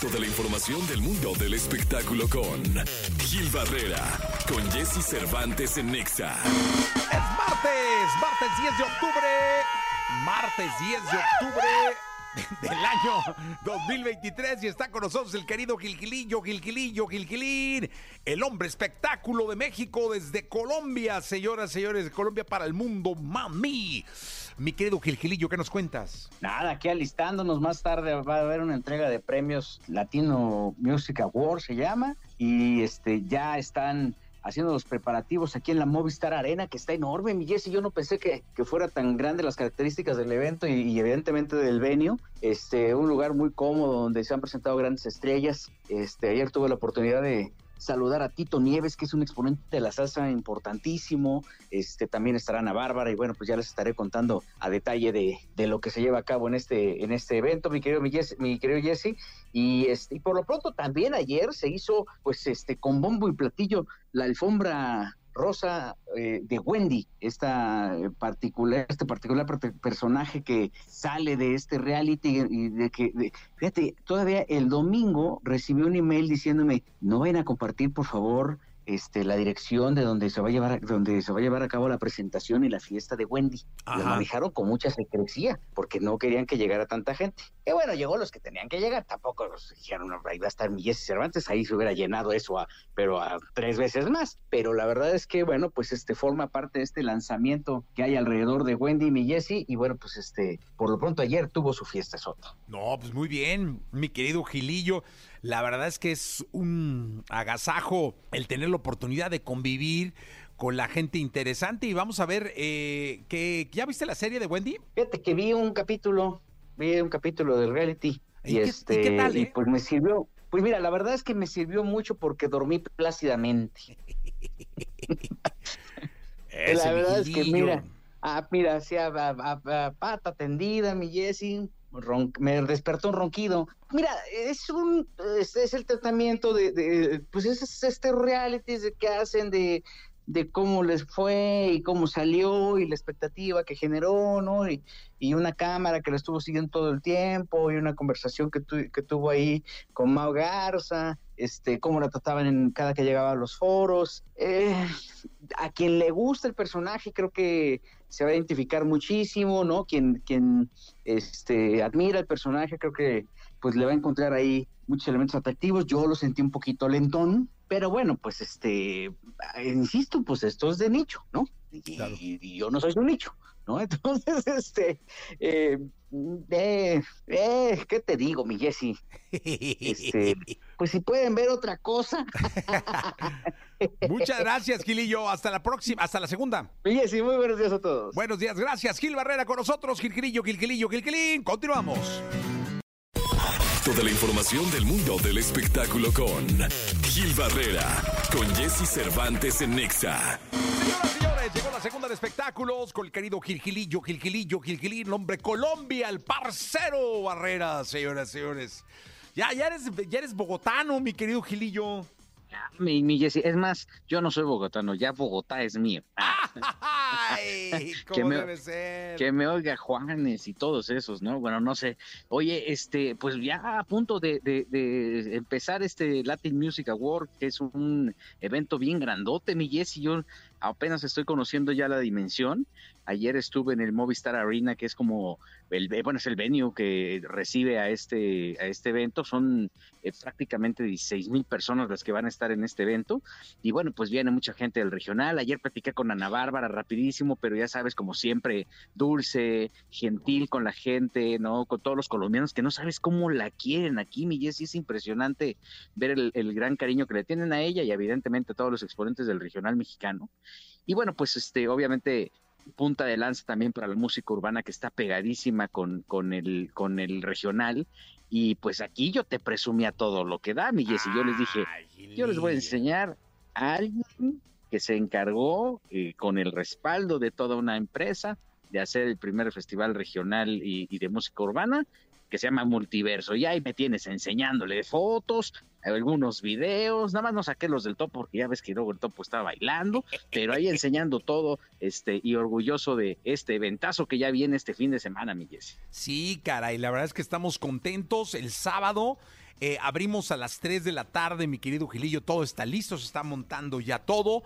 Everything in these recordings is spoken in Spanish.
Toda la información del mundo del espectáculo con Gil Barrera, con Jesse Cervantes en Nexa. Es martes, martes 10 de octubre. Martes 10 de octubre del año 2023 y está con nosotros el querido Gilgilillo, Gilgilillo, Gilgilín, el hombre espectáculo de México desde Colombia, señoras, señores, de Colombia para el mundo, mami. Mi querido Gilgilillo, ¿qué nos cuentas? Nada, aquí alistándonos más tarde va a haber una entrega de premios Latino Music Award, se llama, y este ya están haciendo los preparativos aquí en la Movistar Arena, que está enorme, mi Jesse. Yo no pensé que, fuera tan grande las características del evento y, y, evidentemente del venue. Este, un lugar muy cómodo donde se han presentado grandes estrellas. Este, ayer tuve la oportunidad de saludar a Tito Nieves, que es un exponente de la salsa importantísimo. Este, también estará Ana Bárbara y bueno, pues ya les estaré contando a detalle de, de lo que se lleva a cabo en este, en este evento, mi querido, mi, mi querido Jesse. Y, este, y por lo pronto también ayer se hizo, pues, este, con bombo y platillo, la alfombra rosa eh, de Wendy, esta particular, este particular personaje que sale de este reality y de que, de, fíjate, todavía el domingo recibí un email diciéndome, no vayan a compartir, por favor, este, la dirección de donde se va a llevar donde se va a llevar a cabo la presentación y la fiesta de Wendy. Ajá. Lo manejaron con mucha secrecía porque no querían que llegara tanta gente. Y bueno, llegó los que tenían que llegar, tampoco los dijeron, no, ahí va a estar mi Jesse Cervantes, ahí se hubiera llenado eso, a, pero a tres veces más. Pero la verdad es que, bueno, pues este forma parte de este lanzamiento que hay alrededor de Wendy y mi Jesse, y bueno, pues este, por lo pronto ayer tuvo su fiesta Soto. No, pues muy bien, mi querido Gilillo. La verdad es que es un agasajo el tener la oportunidad de convivir con la gente interesante y vamos a ver eh, que ya viste la serie de Wendy. Fíjate que vi un capítulo, vi un capítulo del reality y, ¿Y este ¿y qué tal, eh? y pues me sirvió. Pues mira, la verdad es que me sirvió mucho porque dormí plácidamente. la verdad es que mira, ah, mira, hacía a, a, a, pata tendida, mi Jessie, Me despertó un ronquido. Mira, es un es, el tratamiento de, pues es este reality que hacen de, de cómo les fue y cómo salió y la expectativa que generó, ¿no? Y, y una cámara que la estuvo siguiendo todo el tiempo y una conversación que, tu, que tuvo ahí con Mau Garza, este, cómo la trataban en cada que llegaba a los foros. Eh, a quien le gusta el personaje creo que se va a identificar muchísimo, ¿no? Quien, quien este, admira el personaje creo que pues le va a encontrar ahí muchos elementos atractivos. Yo lo sentí un poquito lentón, pero bueno, pues este, insisto, pues esto es de nicho, ¿no? Y, claro. y, y yo no soy un nicho, ¿no? Entonces, este, eh, eh, eh, ¿qué te digo, mi Jesse? Este, pues si pueden ver otra cosa. Muchas gracias, Gilillo. Hasta la próxima, hasta la segunda. Mi Jesse, muy buenos días a todos. Buenos días, gracias. Gil Barrera con nosotros, Gil Gilillo, Gil Gilillo, Gil Gilín. Continuamos. Toda la información del mundo del espectáculo con Gil Barrera, con Jesse Cervantes en Nexa. Señoras y señores, llegó la segunda de espectáculos con el querido Gilgilillo, Gilgilillo, Gilgilín, nombre Colombia, el parcero Barrera, señoras y señores. Ya, ya eres, ya eres bogotano, mi querido Gilillo. Mi, mi Jesse, es más, yo no soy bogotano, ya Bogotá es mío. Ay, ¿cómo que me, debe ser? Que me oiga Juanes y todos esos, ¿no? Bueno, no sé. Oye, este, pues ya a punto de, de, de empezar este Latin Music Award, que es un evento bien grandote, mi Jesse, yo apenas estoy conociendo ya la dimensión. Ayer estuve en el Movistar Arena, que es como el bueno, es el venue que recibe a este a este evento. Son eh, prácticamente 16 mil personas las que van a estar en este evento. Y bueno, pues viene mucha gente del regional. Ayer platiqué con Ana Bárbara rapidísimo, pero ya sabes, como siempre, dulce, gentil con la gente, ¿no? Con todos los colombianos que no sabes cómo la quieren aquí, mi Jessy. Es impresionante ver el, el gran cariño que le tienen a ella y evidentemente a todos los exponentes del regional mexicano. Y bueno, pues este, obviamente punta de lanza también para la música urbana que está pegadísima con, con, el, con el regional. Y pues aquí yo te presumía todo lo que da, mi Jessy. Yo les dije, yo les voy a enseñar a alguien que se encargó eh, con el respaldo de toda una empresa de hacer el primer festival regional y, y de música urbana que se llama Multiverso. Y ahí me tienes enseñándole fotos, algunos videos, nada más no saqué los del topo porque ya ves que luego el topo estaba bailando, pero ahí enseñando todo, este, y orgulloso de este eventazo que ya viene este fin de semana, mi Jessy. Sí, caray, la verdad es que estamos contentos. El sábado Eh, abrimos a las 3 de la tarde, mi querido Gilillo. Todo está listo, se está montando ya todo.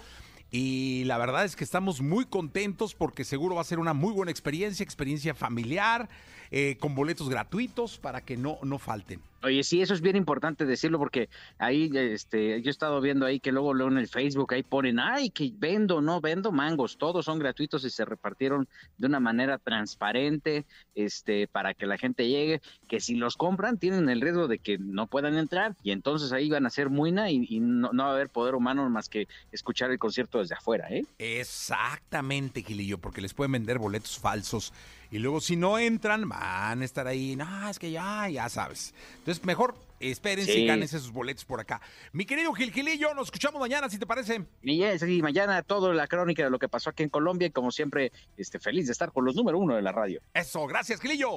Y la verdad es que estamos muy contentos porque seguro va a ser una muy buena experiencia, experiencia familiar, eh, con boletos gratuitos para que no, no falten. Oye, sí, eso es bien importante decirlo porque ahí, este, yo he estado viendo ahí que luego, luego en el Facebook ahí ponen, ay, que vendo, no vendo mangos, todos son gratuitos y se repartieron de una manera transparente, este, para que la gente llegue, que si los compran tienen el riesgo de que no puedan entrar y entonces ahí van a ser muina y, no, no, va a haber poder humano más que escuchar el concierto desde afuera, ¿eh? Exactamente, Gilillo, porque les pueden vender boletos falsos y luego si no entran van a estar ahí, no, es que ya, ya sabes. Entonces mejor esperen sí. si ganen esos boletos por acá. Mi querido Gil Gilillo, nos escuchamos mañana, si te parece. Y sí, mañana toda la crónica de lo que pasó aquí en Colombia y como siempre, este, feliz de estar con los número uno de la radio. Eso, gracias Gilillo.